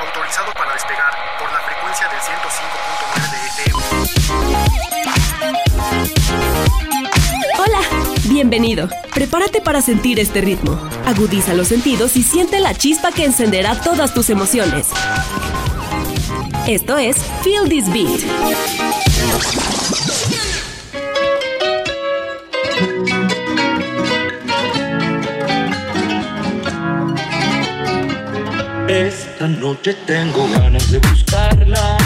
Autorizado para despegar por la frecuencia del 105.9 de FM. Hola, bienvenido. Prepárate para sentir este ritmo. Agudiza los sentidos y siente la chispa que encenderá todas tus emociones. Esto es Feel This Beat. Esta noche tengo ganas de buscarla,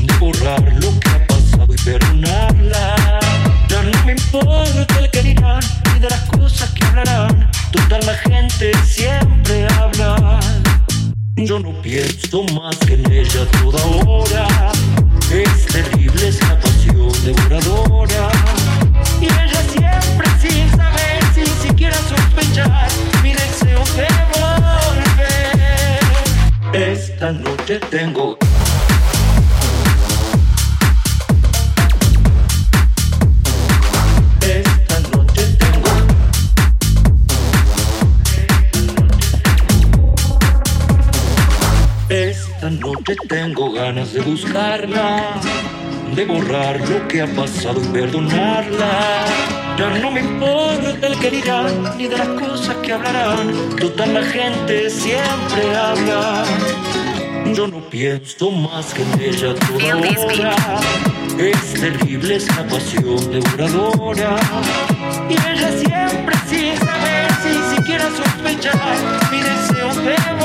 de borrar lo que ha pasado y perdonarla. Ya no me importa el que dirán ni de las cosas que hablarán. Toda la gente siempre habla. Yo no pienso más que en ella toda hora. Es terrible esa pasión devoradora. Y ella siempre sin saber, sin siquiera sospechar, mi deseo de volver. Esta noche tengo Esta noche tengo Esta noche tengo ganas de buscarla, de borrar lo que ha pasado y perdonarla. Ya no me importa el que dirán, ni de las cosas que hablarán. Toda la gente siempre habla. Yo no pienso más que en ella toda hora. Es terrible esa pasión devoradora. Y ella siempre sin saber, sin siquiera sospechar, mi deseo de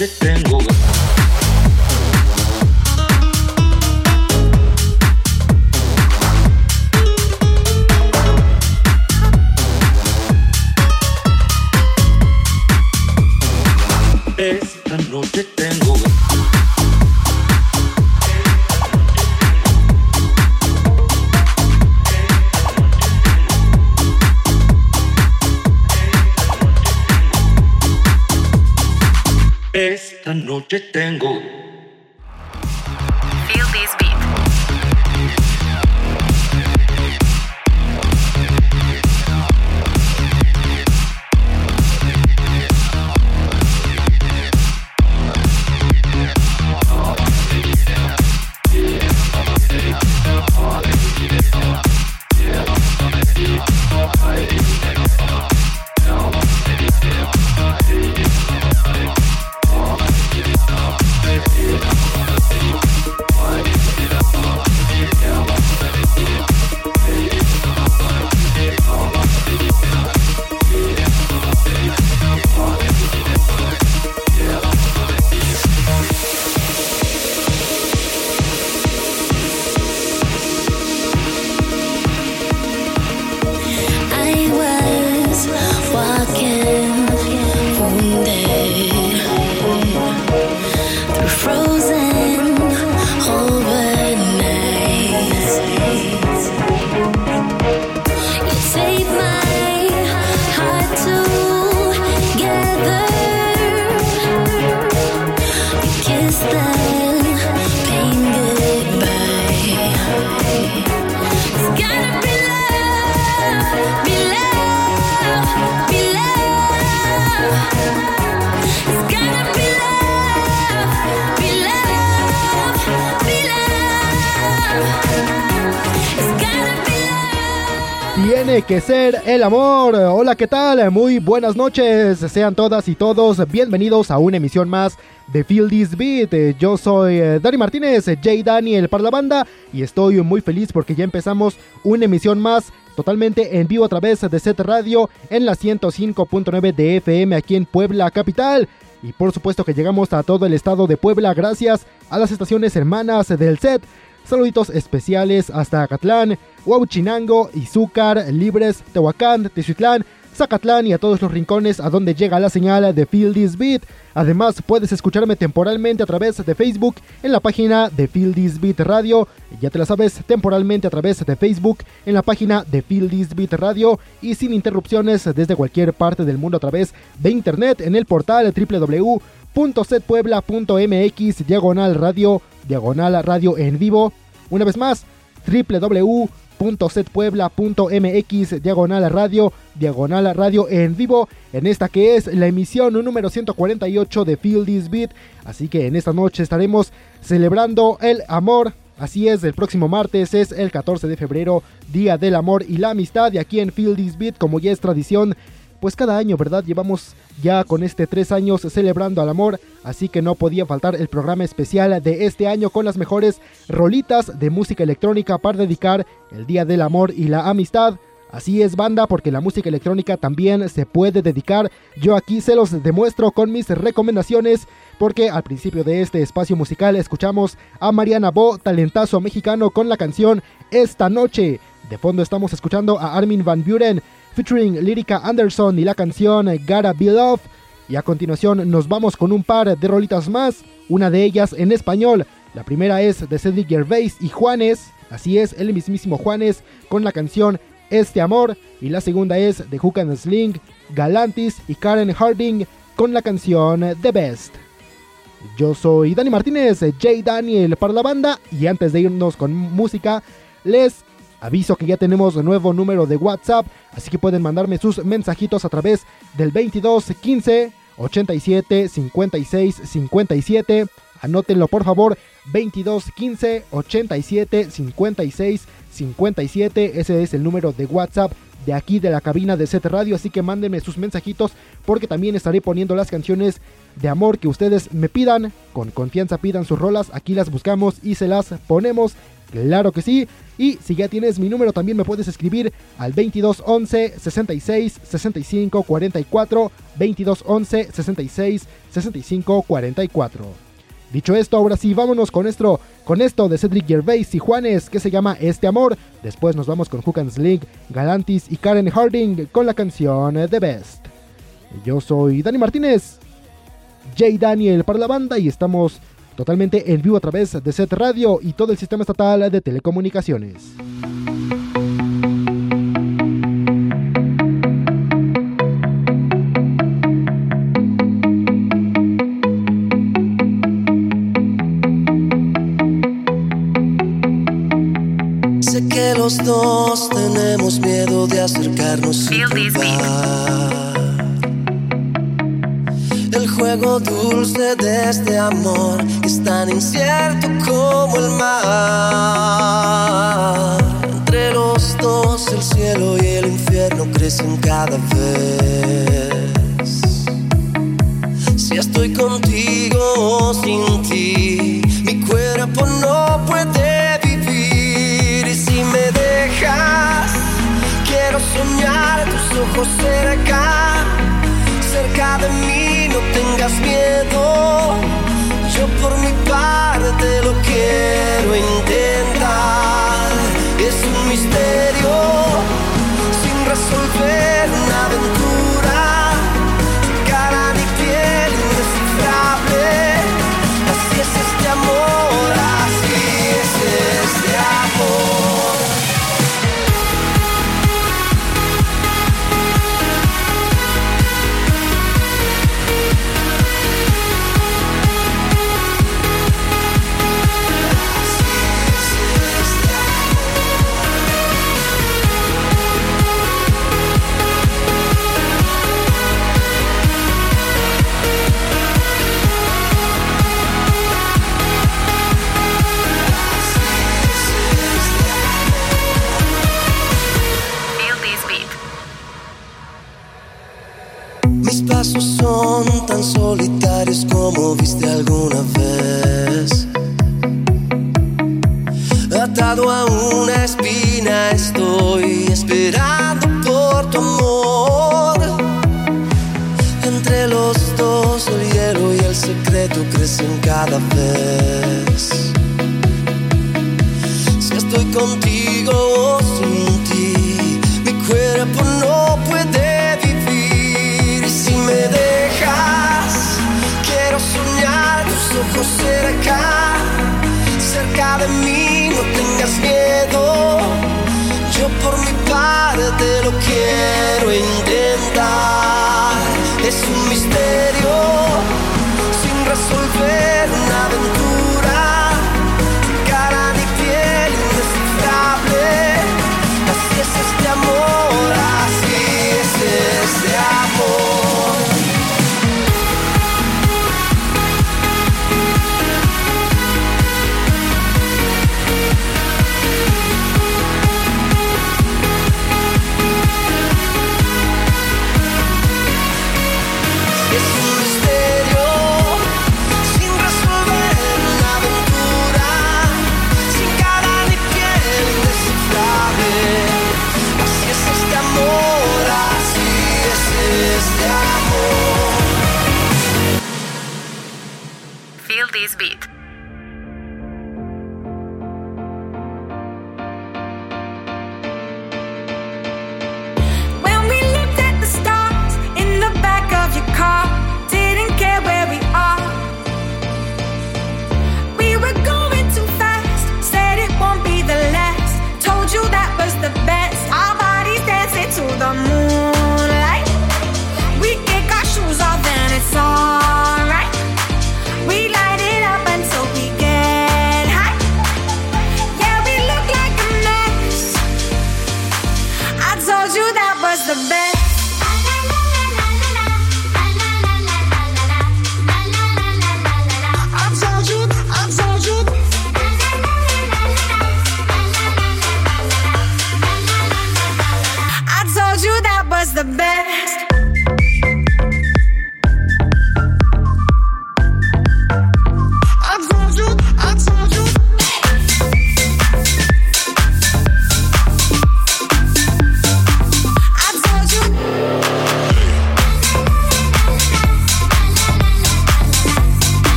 Esta noche tengo ganas. Esta noche tengo que ser el amor. Hola, ¿qué tal? Muy buenas noches. Sean todas y todos bienvenidos a una emisión más de Feel This Beat. Yo soy eh, Dani Martínez, Jay Daniel para la banda y estoy muy feliz porque ya empezamos una emisión más totalmente en vivo a través de Set Radio en la 105.9 de FM aquí en Puebla Capital. Y por supuesto que llegamos a todo el estado de Puebla gracias a las estaciones hermanas del set. Saluditos especiales hasta Acatlán, Huauchinango, Izúcar, Libres, Tehuacán, Teziutlán, Zacatlán y a todos los rincones a donde llega la señal de Feel This Beat. Además, puedes escucharme temporalmente a través de Facebook en la página de Feel This Beat Radio. Ya te la sabes, temporalmente a través de Facebook en la página de Feel This Beat Radio y sin interrupciones desde cualquier parte del mundo a través de internet en el portal www.setpuebla.mx diagonal radio diagonal radio en vivo. Una vez más, www.setpuebla.mx diagonal radio diagonal radio en vivo en esta que es la emisión número 148 de Feel This Beat. Así que en esta noche estaremos celebrando el amor. Así es, el próximo martes es el 14 de febrero, Día del Amor y la Amistad. Y aquí en Feel This Beat, como ya es tradición, pues cada año, ¿verdad? Llevamos ya con este tres años celebrando al amor, así que no podía faltar el programa especial de este año con las mejores rolitas de música electrónica para dedicar el Día del Amor y la Amistad. Así es banda, porque la música electrónica también se puede dedicar. Yo aquí se los demuestro con mis recomendaciones, porque al principio de este espacio musical escuchamos a Mariana Bo, talentazo mexicano, con la canción Esta Noche. De fondo estamos escuchando a Armin Van Buren featuring Lyrica Anderson y la canción Gotta Be Love. Y a continuación nos vamos con un par de rolitas más, una de ellas en español. La primera es de Cedric Gervais y Juanes, así es, el mismísimo Juanes, con la canción Este Amor. Y la segunda es de Hook and Sling, Galantis y Karen Harding, con la canción The Best. Yo soy Dani Martínez, J. Daniel para la banda, y antes de irnos con música, les Aviso que ya tenemos nuevo número de WhatsApp, así que pueden mandarme sus mensajitos a través del 22 15 87 56 57. Anótenlo por favor, 22 15 87 56 57. Ese es el número de WhatsApp de aquí de la cabina de Set Radio, así que mándenme sus mensajitos porque también estaré poniendo las canciones de amor que ustedes me pidan. Con confianza pidan sus rolas, aquí las buscamos y se las ponemos. Claro que sí. Y si ya tienes mi número, también me puedes escribir al 2211 66 65 44. 2211 66 65 44. Dicho esto, ahora sí, vámonos con esto, con esto de Cedric Gervais y Juanes, que se llama Este Amor. Después nos vamos con Hook and Galantis y Karen Harding con la canción The Best. Yo soy Dani Martínez, J. Daniel para la banda y estamos totalmente en vivo a través de Set Radio y todo el sistema estatal de telecomunicaciones. Sé que los dos tenemos miedo de acercarnos sin culpar. El juego dulce de este amor es tan incierto como el mar. Entre los dos el cielo y el infierno crecen cada vez. Si estoy contigo o sin ti, mi cuerpo no puede vivir. Y si me dejas, quiero soñar tus ojos cerca, cerca de mí, no cada vez. Si estoy contigo o sin ti, mi cuerpo no puede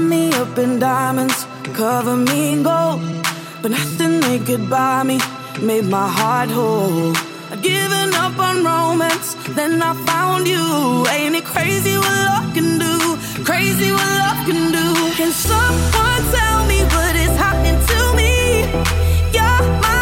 Wrap me up in diamonds, cover me in gold. But nothing they could buy me made my heart whole. I'd given up on romance, then I found you. Ain't it crazy what love can do? Crazy what love can do. Can someone tell me what is happening to me? You're my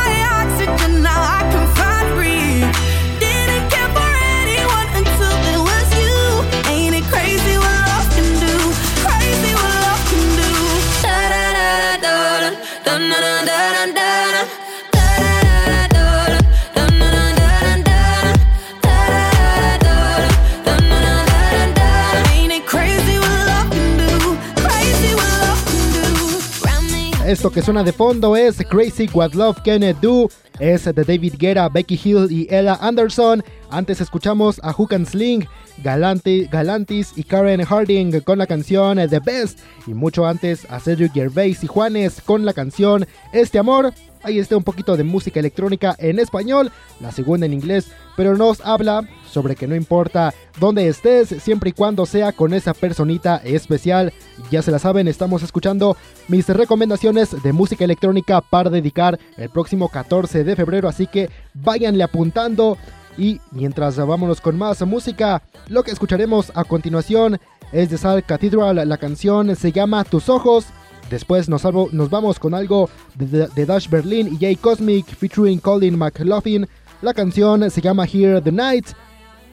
Esto que suena de fondo es Crazy What Love Can It Do. Es de David Guerra, Becky Hill y Ella Anderson. Antes escuchamos a Hook and Sling, Galantis y Karen Harding con la canción The Best. Y mucho antes a Cedric Gervais y Juanes con la canción Este Amor. Ahí está un poquito de música electrónica en español, la segunda en inglés, pero nos habla sobre que no importa dónde estés, siempre y cuando sea con esa personita especial. Ya se la saben, estamos escuchando mis recomendaciones de música electrónica para dedicar el próximo 14 de febrero, así que váyanle apuntando. Y mientras vámonos con más música, lo que escucharemos a continuación es de Sal Cathedral, la canción se llama Tus Ojos. Después nos, nos vamos con algo de, de, Dash Berlin y Jay Cosmic featuring Colin McLaughlin. La canción se llama Here the Night.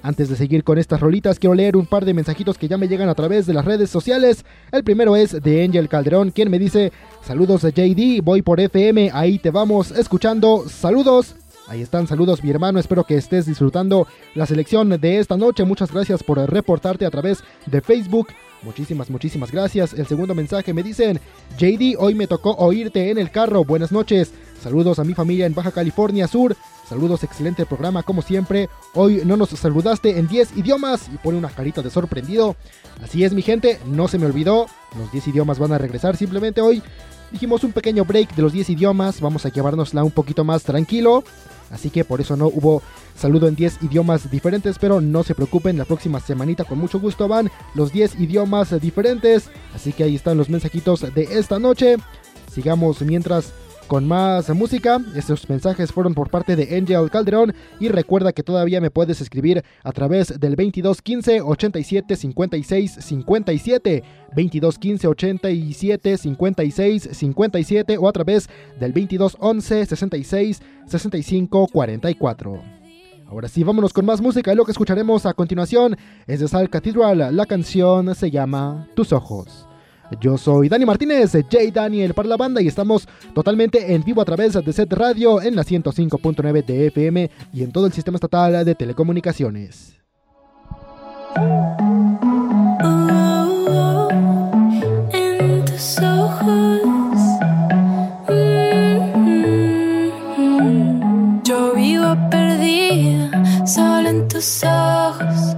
Antes de seguir con estas rolitas, quiero leer un par de mensajitos que ya me llegan a través de las redes sociales. El primero es de Angel Calderón, quien me dice: Saludos a JD, voy por FM, ahí te vamos escuchando. Saludos. Ahí están, saludos mi hermano, espero que estés disfrutando la selección de esta noche. Muchas gracias por reportarte a través de Facebook. Muchísimas, muchísimas gracias. El segundo mensaje me dicen, JD, hoy me tocó oírte en el carro. Buenas noches. Saludos a mi familia en Baja California Sur. Saludos, excelente programa como siempre. Hoy no nos saludaste en 10 idiomas y pone una carita de sorprendido. Así es mi gente, no se me olvidó. Los 10 idiomas van a regresar simplemente hoy. Dijimos un pequeño break de los 10 idiomas. Vamos a llevárnosla un poquito más tranquilo. Así que por eso no hubo saludo en 10 idiomas diferentes, pero no se preocupen, la próxima semanita con mucho gusto van los 10 idiomas diferentes. Así que ahí están los mensajitos de esta noche. Sigamos mientras con más música. Estos mensajes fueron por parte de Angel Calderón y recuerda que todavía me puedes escribir a través del 2215 87 56 57, 2215 87 56 57 o a través del 2211 66 65 44. Ahora sí, vámonos con más música y lo que escucharemos a continuación es de Sal Cathedral. La canción se llama Tus Ojos. Yo soy Dani Martínez, J Daniel para la banda y estamos totalmente en vivo a través de Set Radio en la 105.9 de FM y en todo el sistema estatal de telecomunicaciones. Solo en tus ojos.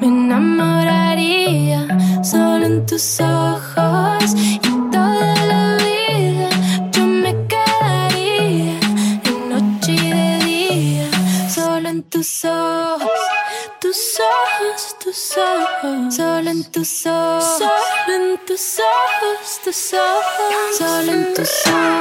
Me enamoraría solo en tus ojos. Y toda la vida yo me quedaría en noche y de día, solo en tus ojos. Tus ojos, tus ojos, solo en tus ojos, en tus ojos, tus ojos, solo en tus ojos,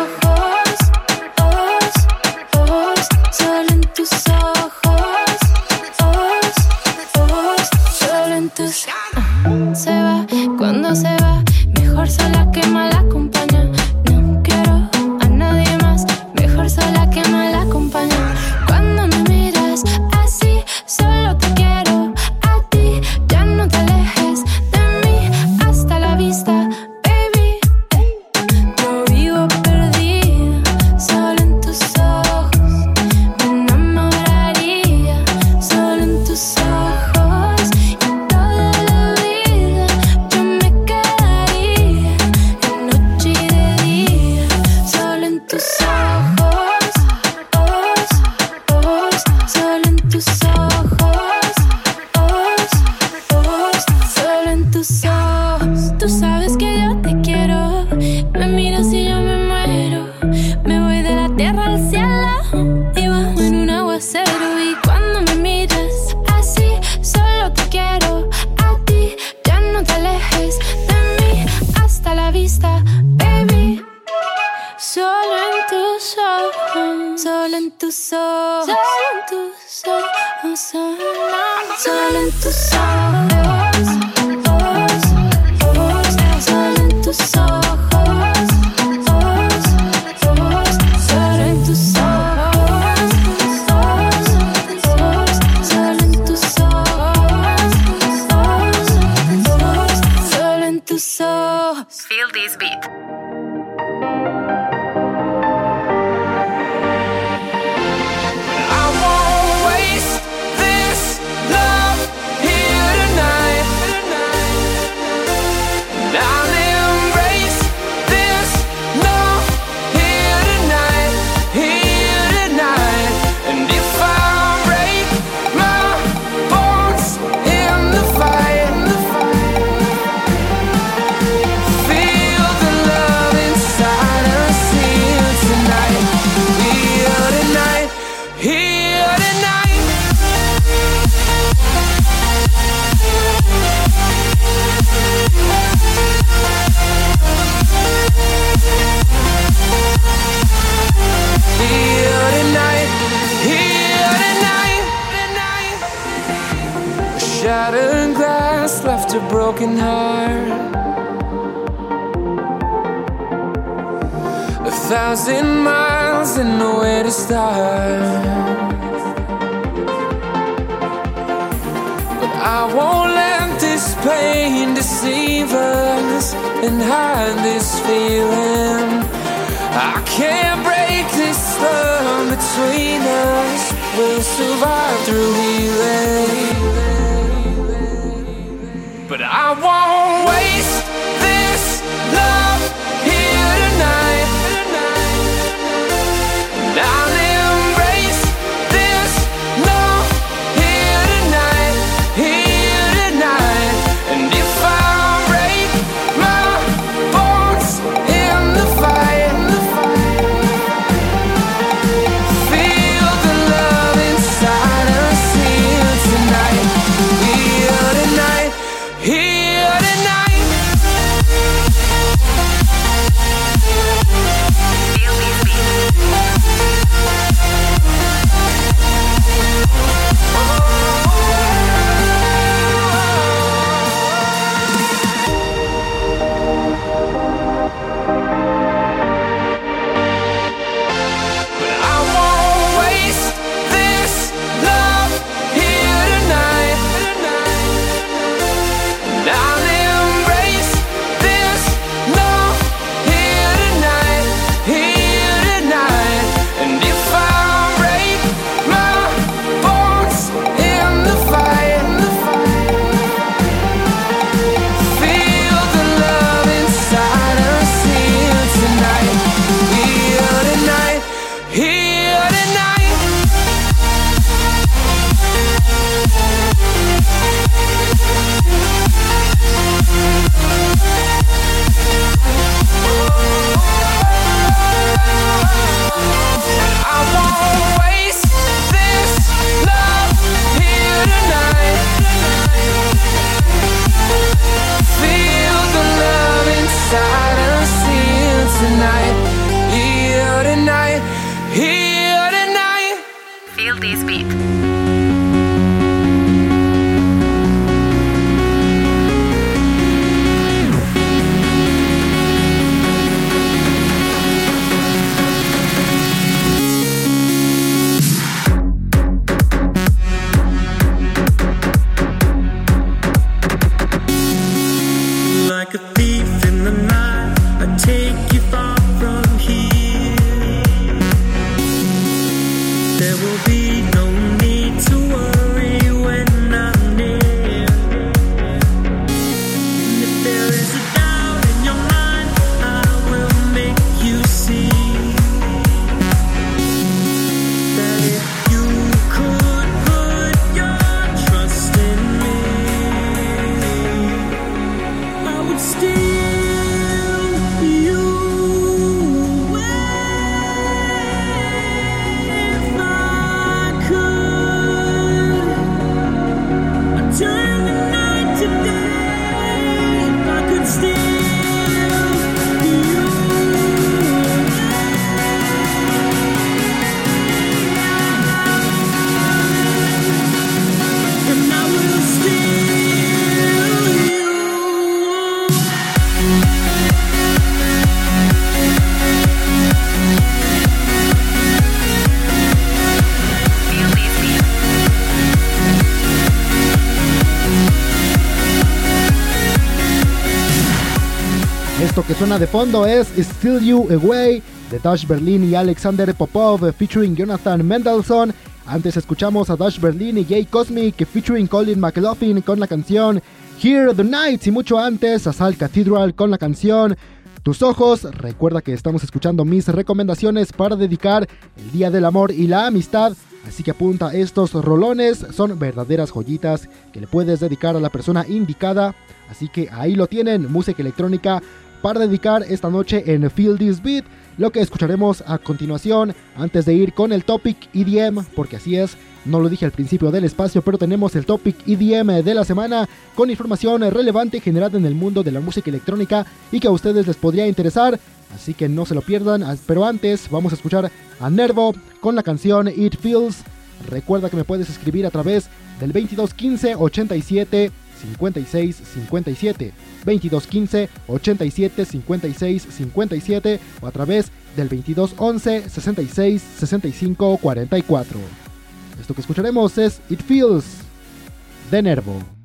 thousand miles and nowhere to start. But I won't let this pain deceive us and hide this feeling. I can't break this love between us. We'll survive through healing. But I won't suena de fondo es Still You Away de Dash Berlin y Alexander Popov featuring Jonathan Mendelssohn. Antes escuchamos a Dash Berlin y Jay Cosmic featuring Colin McLaughlin con la canción Hear the Nights y mucho antes a Sal Cathedral con la canción Tus Ojos. Recuerda que estamos escuchando mis recomendaciones para dedicar el Día del Amor y la Amistad. Así que apunta estos rolones, son verdaderas joyitas que le puedes dedicar a la persona indicada. Así que ahí lo tienen, música electrónica para dedicar esta noche en Feel This Beat. Lo que escucharemos a continuación, antes de ir con el topic EDM, porque así es, no lo dije al principio del espacio, pero tenemos el topic EDM de la semana con información relevante generada en el mundo de la música electrónica y que a ustedes les podría interesar. Así que no se lo pierdan. Pero antes vamos a escuchar a Nervo con la canción It Feels. Recuerda que me puedes escribir a través del 2215 87 56 57 2215 87 56 57 o a través del 2211 66 65 44. Esto que escucharemos es It Feels de Nervo.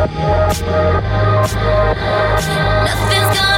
Nothing's gonna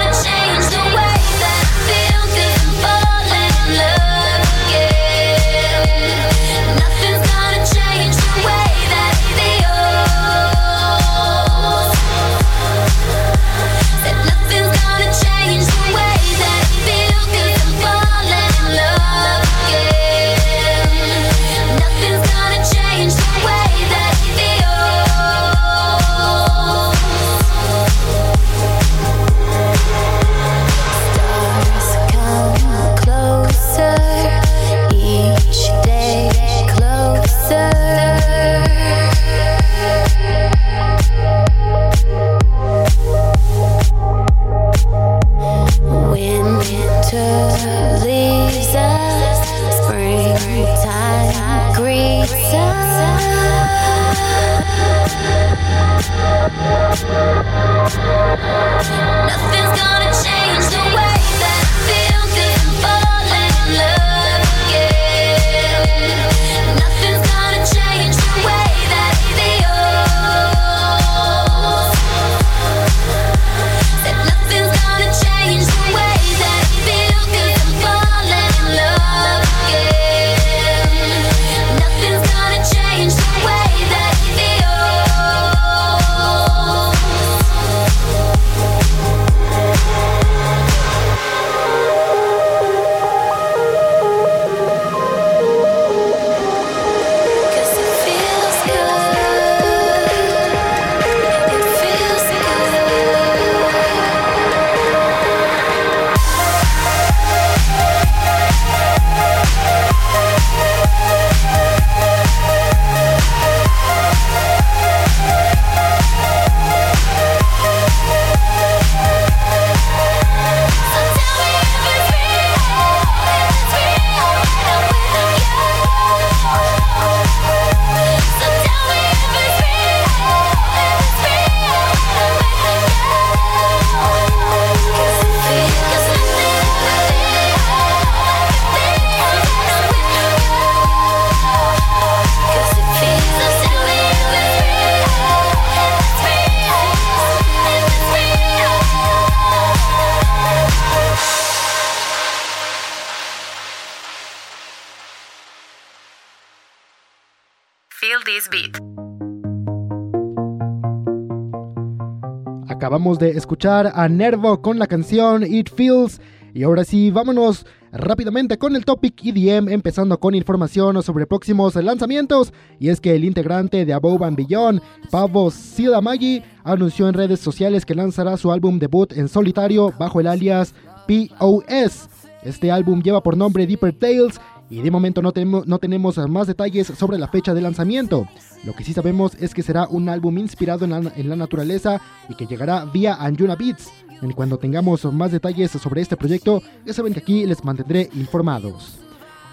De escuchar a Nervo con la canción It Feels. Y ahora sí, vámonos rápidamente con el topic EDM, empezando con información sobre próximos lanzamientos. Y es que el integrante de Above and Beyond, Pavo Silamagi, anunció en redes sociales que lanzará su álbum debut en solitario bajo el alias POS. Este álbum lleva por nombre Deeper Tales y de momento no, tenemos- no tenemos más detalles sobre la fecha de lanzamiento. Lo que sí sabemos es que será un álbum inspirado en la, en la naturaleza y que llegará vía Anjuna Beats. En cuando tengamos más detalles sobre este proyecto, ya saben que aquí les mantendré informados.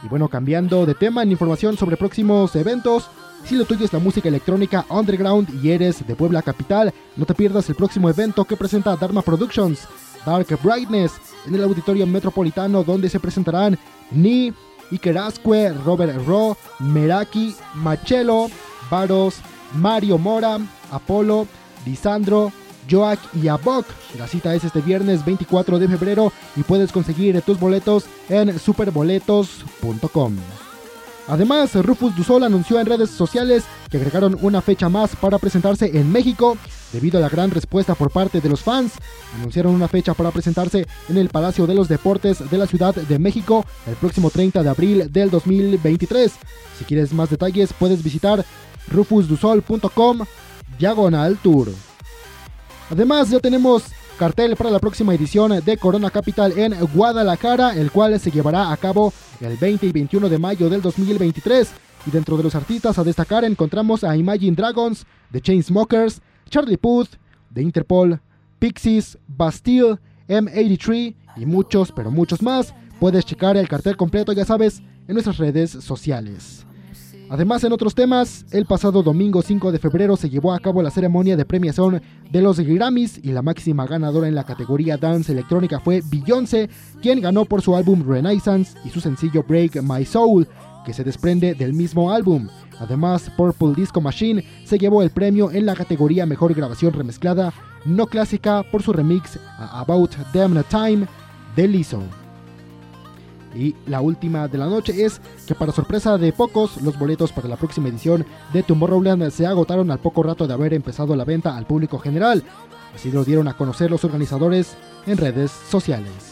Y bueno, cambiando de tema en información sobre próximos eventos, si lo tuyo es la música electrónica underground y eres de Puebla Capital, no te pierdas el próximo evento que presenta Dharma Productions, Dark Brightness, en el Auditorio Metropolitano, donde se presentarán Ni, Iker Asque, Robert Ro, Meraki, Machelo, Varos, Mario Mora, Apolo, Lisandro, Joak y Abok. La cita es este viernes 24 de febrero y puedes conseguir tus boletos en superboletos.com. Además, Rufus Dusol anunció en redes sociales que agregaron una fecha más para presentarse en México. Debido a la gran respuesta por parte de los fans, anunciaron una fecha para presentarse en el Palacio de los Deportes de la Ciudad de México el próximo 30 de abril del 2023. Si quieres más detalles, puedes visitar rufusdusol.com diagonal tour. Además, ya tenemos cartel para la próxima edición de Corona Capital en Guadalajara, el cual se llevará a cabo el 20 y 21 de mayo del 2023. Y dentro de los artistas a destacar encontramos a Imagine Dragons, The Chainsmokers, Charlie Puth, The Interpol, Pixies, Bastille, M83 y muchos, pero muchos más. Puedes checar el cartel completo, ya sabes, en nuestras redes sociales. Además, en otros temas, el pasado domingo 5 de febrero se llevó a cabo la ceremonia de premiación de los Grammys y la máxima ganadora en la categoría Dance Electrónica fue Beyoncé, quien ganó por su álbum Renaissance y su sencillo Break My Soul, que se desprende del mismo álbum. Además, Purple Disco Machine se llevó el premio en la categoría Mejor Grabación Remezclada No Clásica por su remix a About Damn Time de Lizzo. Y la última de la noche es que para sorpresa de pocos, los boletos para la próxima edición de Tomorrowland se agotaron al poco rato de haber empezado la venta al público general. Así lo dieron a conocer los organizadores en redes sociales.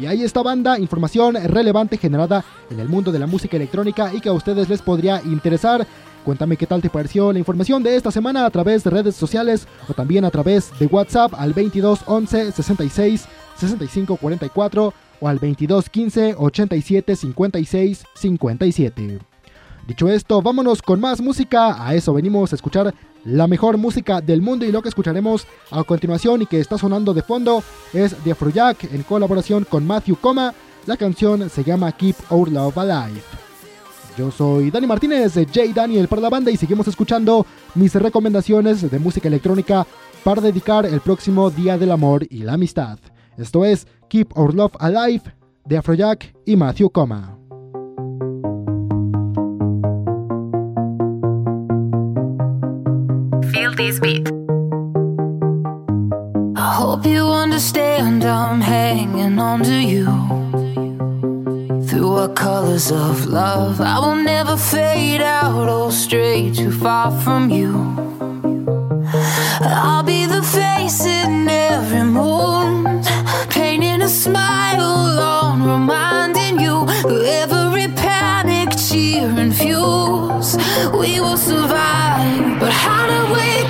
Y ahí está banda, información relevante generada en el mundo de la música electrónica y que a ustedes les podría interesar. Cuéntame qué tal te pareció la información de esta semana a través de redes sociales o también a través de WhatsApp al 22 11 66 65 44 o al 22 15 87 56 57. Dicho esto, vámonos con más música. A eso venimos a escuchar la mejor música del mundo y lo que escucharemos a continuación y que está sonando de fondo es de Afrojack en colaboración con Matthew Coma. La canción se llama Keep Our Love Alive. Yo soy Dani Martínez de J Daniel para la banda y seguimos escuchando mis recomendaciones de música electrónica para dedicar el próximo Día del Amor y la Amistad. Esto es Keep Our Love Alive de Afrojack y Matthew Coma. Feel this beat. I hope you understand I'm hanging on to you. Through our colors of love, I will never fade out or stray too far from you. I'll be the face in every mood, painting a smile on, reminding you every panic, cheer, and fuse. We will survive, but how do we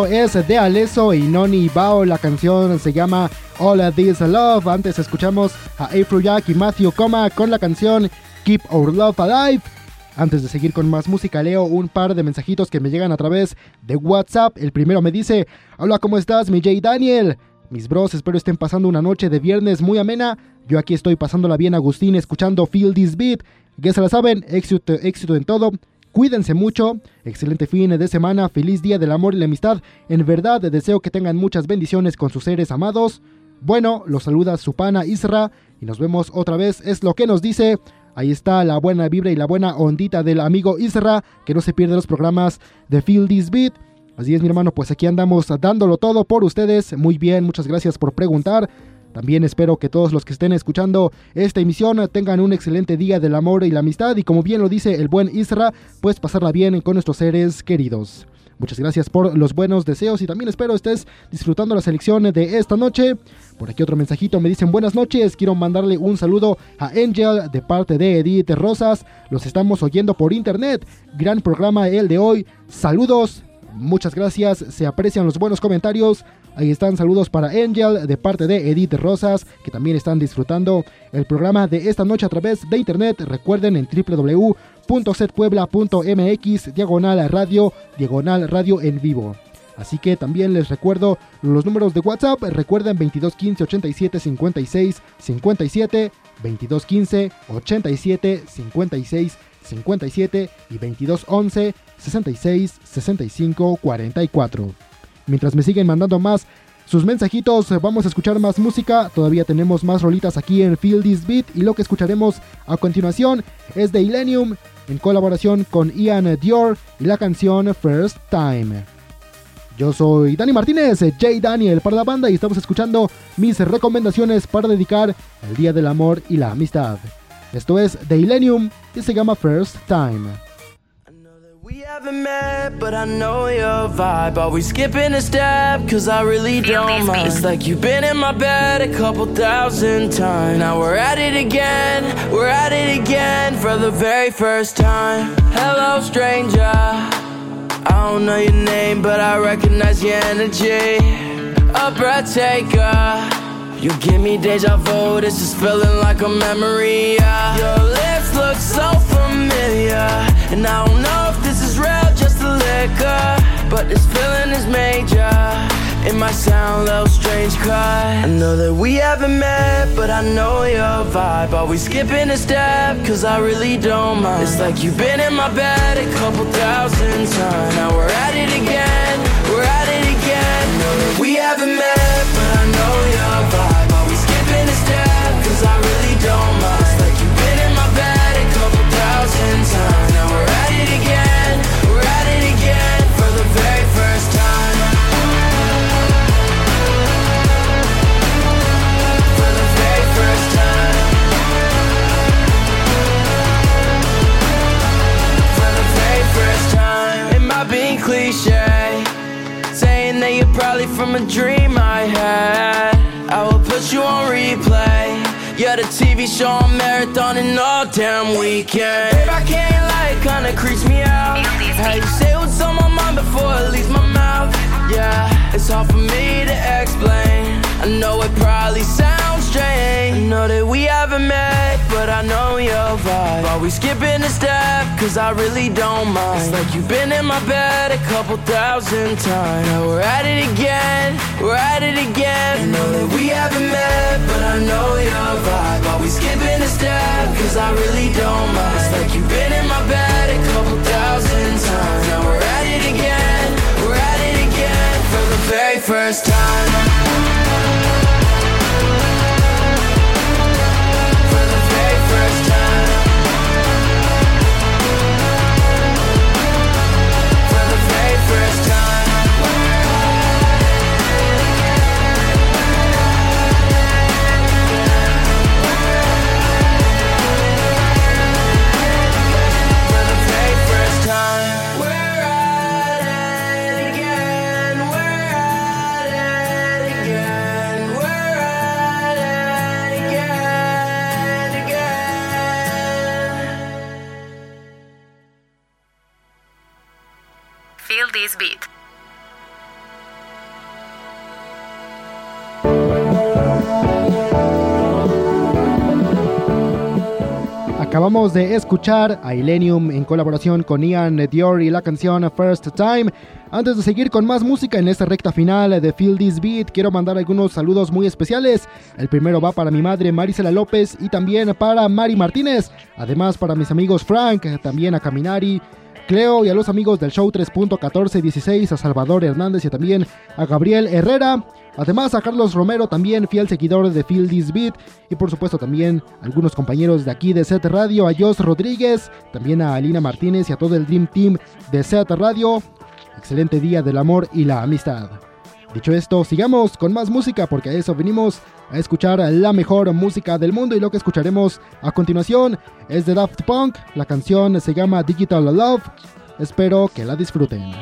es de Aleso y Noni Bao. La canción se llama All This Love. Antes escuchamos a April Jack y Matthew Coma con la canción Keep Our Love Alive. Antes de seguir con más música, leo un par de mensajitos que me llegan a través de WhatsApp. El primero me dice: Hola, ¿cómo estás, mi Jay Daniel? Mis bros, espero estén pasando una noche de viernes muy amena. Yo aquí estoy pasándola bien, Agustín, escuchando Feel This Beat. Ya se la saben, éxito, éxito en todo. Cuídense mucho, excelente fin de semana, feliz día del amor y la amistad. En verdad deseo que tengan muchas bendiciones con sus seres amados. Bueno, los saluda su pana Isra y nos vemos otra vez, es lo que nos dice. Ahí está la buena vibra y la buena ondita del amigo Isra, que no se pierde los programas de Feel This Beat. Así es mi hermano, pues aquí andamos dándolo todo por ustedes. Muy bien, muchas gracias por preguntar. También espero que todos los que estén escuchando esta emisión tengan un excelente día del amor y la amistad y como bien lo dice el buen Isra, pues pasarla bien con nuestros seres queridos. Muchas gracias por los buenos deseos y también espero estés disfrutando la selección de esta noche. Por aquí otro mensajito me dicen buenas noches, quiero mandarle un saludo a Angel de parte de Edith Rosas. Los estamos oyendo por internet. Gran programa el de hoy. Saludos. Muchas gracias, se aprecian los buenos comentarios. Ahí están saludos para Angel de parte de Edith Rosas, que también están disfrutando el programa de esta noche a través de internet. Recuerden en www.setpuebla.mx, diagonal radio, diagonal radio en vivo. Así que también les recuerdo los números de WhatsApp. Recuerden 2215 87 56 57, 2215 87 56 57 y 2211 66 65 44. Mientras me siguen mandando más sus mensajitos, vamos a escuchar más música. Todavía tenemos más rolitas aquí en Feel This Beat y lo que escucharemos a continuación es de Illenium en colaboración con Ian Dior y la canción First Time. Yo soy Dani Martínez, J. Daniel para la banda y estamos escuchando mis recomendaciones para dedicar el Día del Amor y la Amistad. Esto es de Illenium y se llama First Time. We haven't met, but I know your vibe. Are we skipping a step? Cause I really don't mind. It's like you've been in my bed a couple thousand times. Now we're at it again, we're at it again for the very first time. Hello, stranger. I don't know your name, but I recognize your energy. A breath taker. You give me deja vu, this is feeling like a memory. yeah. Your lips look so familiar, and I don't know if this liquor. But this feeling is major. It might sound little strange, cause I know that we haven't met, but I know your vibe. Are we skipping a step? Cause I really don't mind. It's like you've been in my bed a couple thousand times. Now we're at it again, we're at it again. We haven't met, from a dream I had. I will put you on replay. Yeah, the TV show on marathon and all damn weekend. Babe, I can't lie, it kinda creeps me out. How you say what's on my mind before it leaves my mouth? Yeah, it's hard for me to explain. I know it probably sounds strange. I know that we haven't met, but I know your vibe. We skipping a step? Cause I really don't mind. It's like you've been in my bed a couple thousand times. Now we're at it again, we're at it again. I know that we haven't met, but I know your vibe. We skipping a step? Cause I really don't mind. It's like you've been in my bed a couple thousand times. Now we're at it again, we're at it again for the very first time. This beat. Acabamos de escuchar a Illenium en colaboración con Ian Dior y la canción First Time. Antes de seguir con más música en esta recta final de Feel This Beat, quiero mandar algunos saludos muy especiales. El primero va para mi madre Marisela López y también para Mari Martínez. Además para mis amigos Frank, también a Caminari, Cleo y a los amigos del show 3.1416, a Salvador Hernández y también a Gabriel Herrera. Además a Carlos Romero, también fiel seguidor de Feel This Beat. Y por supuesto también a algunos compañeros de aquí de Set Radio, a Jos Rodríguez, también a Alina Martínez y a todo el Dream Team de Set Radio. Excelente día del amor y la amistad. Dicho esto, sigamos con más música porque a eso venimos a escuchar la mejor música del mundo y lo que escucharemos a continuación es de Daft Punk. La canción se llama Digital Love. Espero que la disfruten.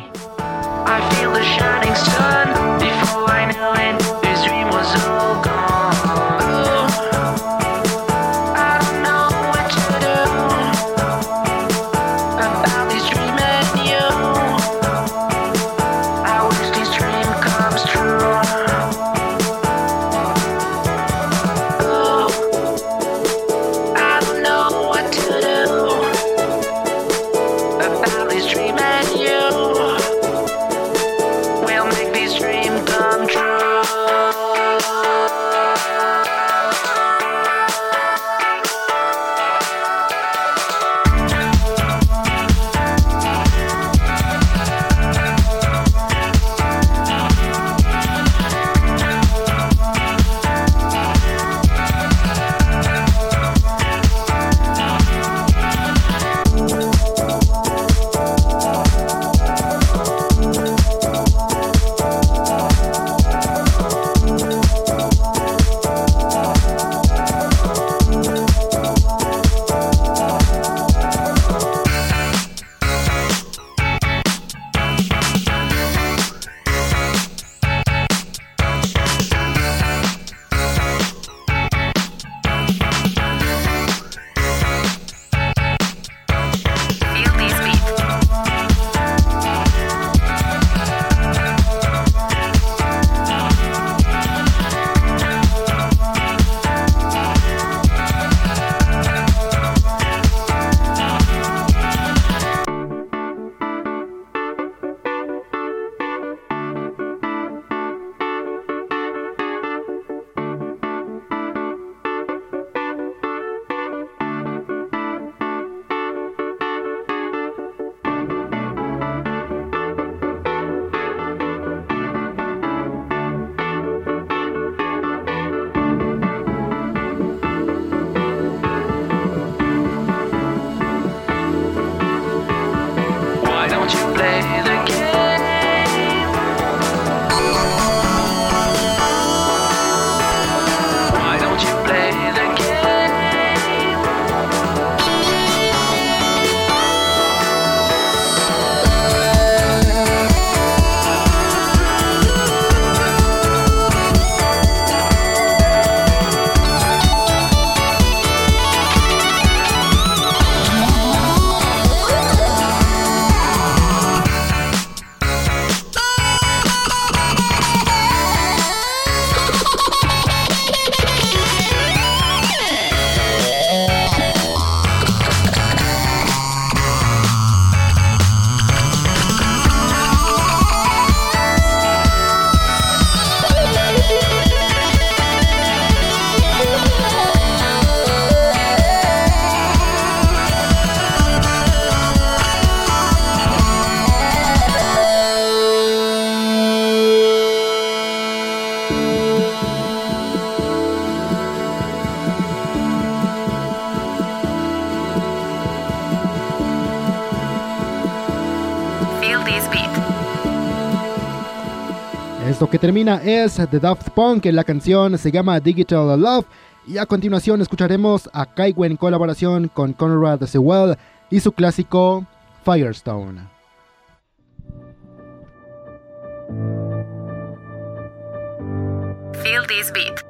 termina es The Daft Punk, la canción se llama Digital Love y a continuación escucharemos a Kaiwe en colaboración con Conrad Sewell y su clásico Firestone. Feel this beat.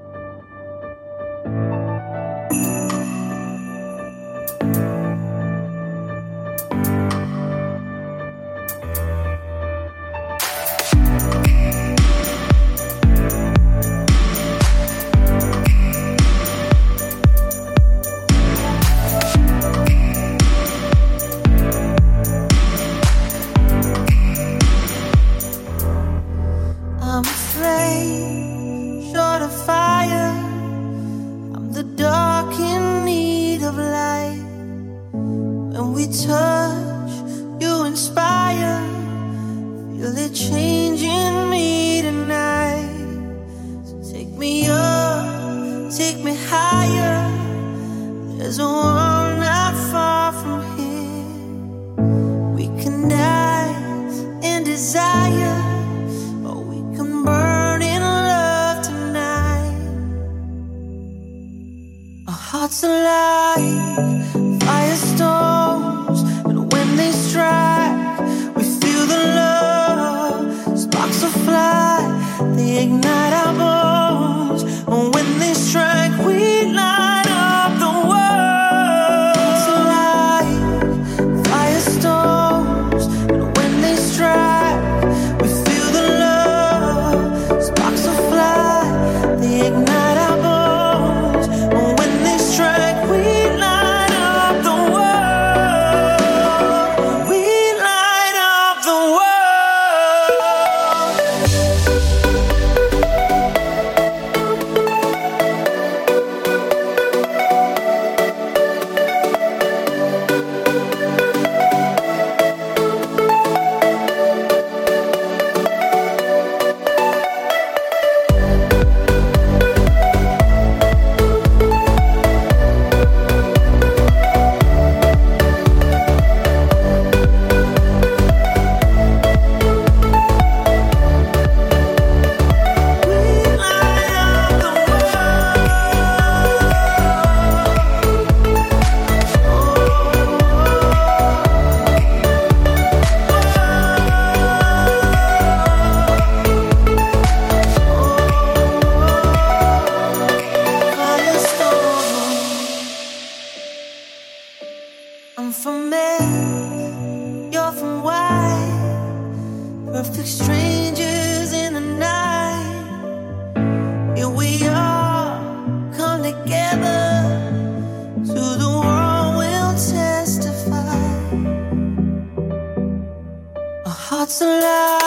touch, you inspire. Feel it changing me tonight. So take me up, take me higher. There's a. what's alive.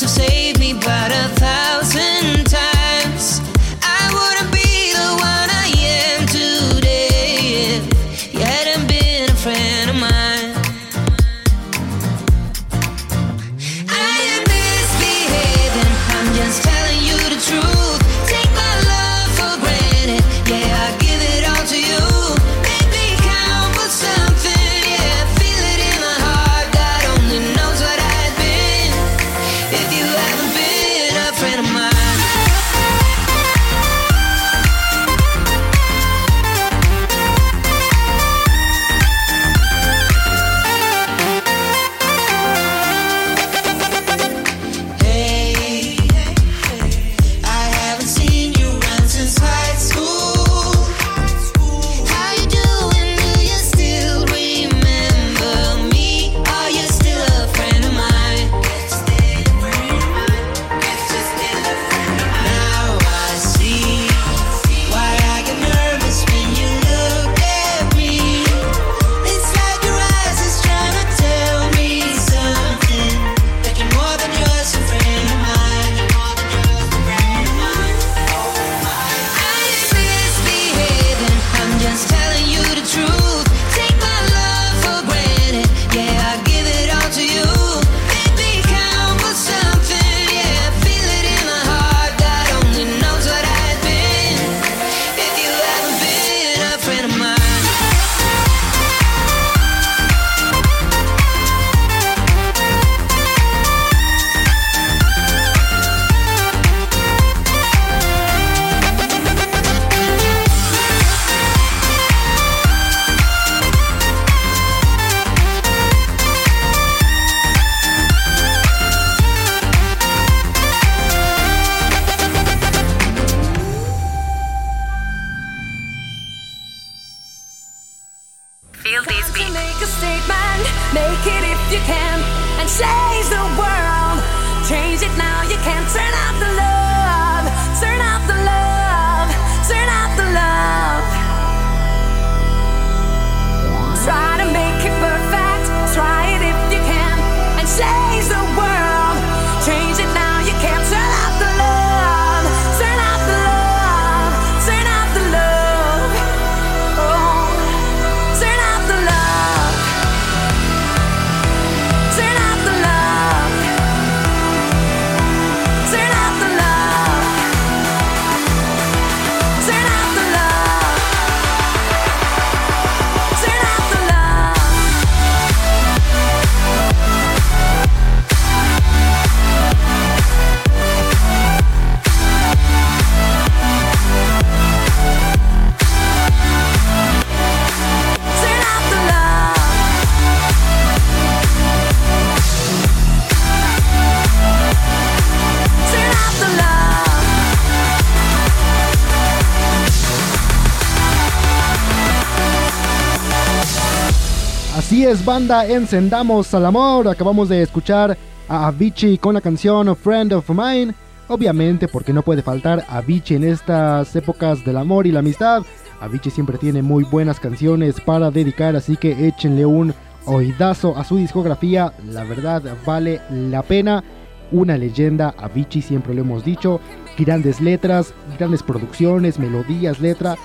You must have saved me about a es, banda, encendamos al amor. Acabamos de escuchar a Avicii con la canción Friend of Mine. Obviamente, porque no puede faltar Avicii en estas épocas del amor y la amistad. Avicii siempre tiene muy buenas canciones para dedicar, así que échenle un oídazo a su discografía. La verdad, vale la pena. Una leyenda, Avicii siempre lo hemos dicho. Grandes letras, grandes producciones, melodías, letra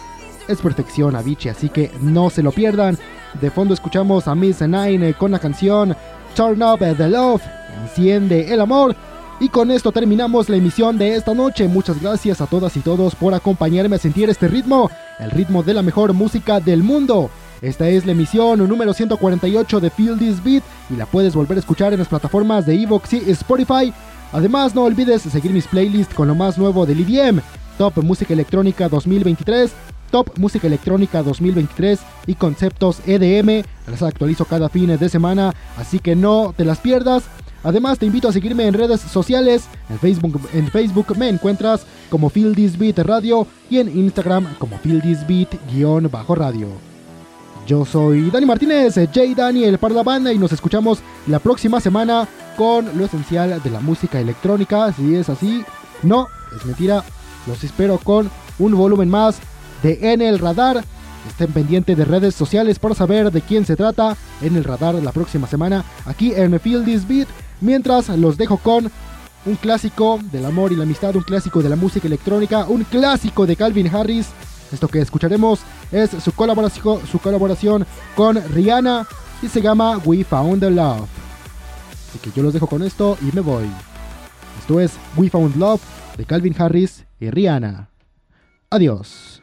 es perfección Avicii, así que no se lo pierdan. De fondo escuchamos a Miss Nine con la canción Turn Up the Love, enciende el amor. Y con esto terminamos la emisión de esta noche. Muchas gracias a todas y todos por acompañarme a sentir este ritmo, el ritmo de la mejor música del mundo. Esta es la emisión número 148 de Feel This Beat y la puedes volver a escuchar en las plataformas de Evox y Spotify. Además, no olvides seguir mis playlists con lo más nuevo del EDM, Top Música Electrónica 2023, Top Música Electrónica 2023 y conceptos EDM. Las actualizo cada fin de semana, así que no te las pierdas. Además te invito a seguirme en redes sociales. En Facebook, en Facebook me encuentras como Feel This Beat Radio y en Instagram como Feel This Beat-radio. Yo soy Dani Martínez, J Daniel para la banda y nos escuchamos la próxima semana con lo esencial de la música electrónica. Si es así, no, es mentira. Los espero con un volumen más de En el Radar. Estén pendientes de redes sociales para saber de quién se trata en el radar la próxima semana aquí en Feel This Beat. Mientras los dejo con un clásico del amor y la amistad, un clásico de la música electrónica, un clásico de Calvin Harris. Esto que escucharemos es su colaboración, su colaboración con Rihanna y se llama We Found Love. Así que yo los dejo con esto y me voy. Esto es We Found Love de Calvin Harris y Rihanna. Adiós.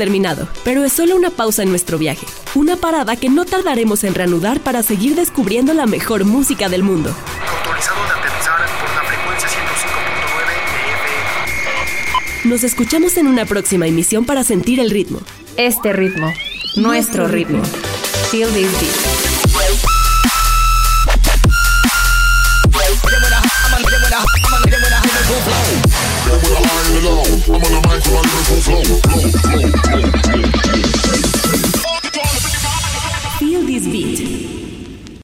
Terminado, pero es solo una pausa en nuestro viaje. Una parada que no tardaremos en reanudar para seguir descubriendo la mejor música del mundo. Autorizado de aterrizar por la frecuencia 105.9 de FM. Nos escuchamos en una próxima emisión para sentir el ritmo. Este ritmo, nuestro ritmo. Feel this beat.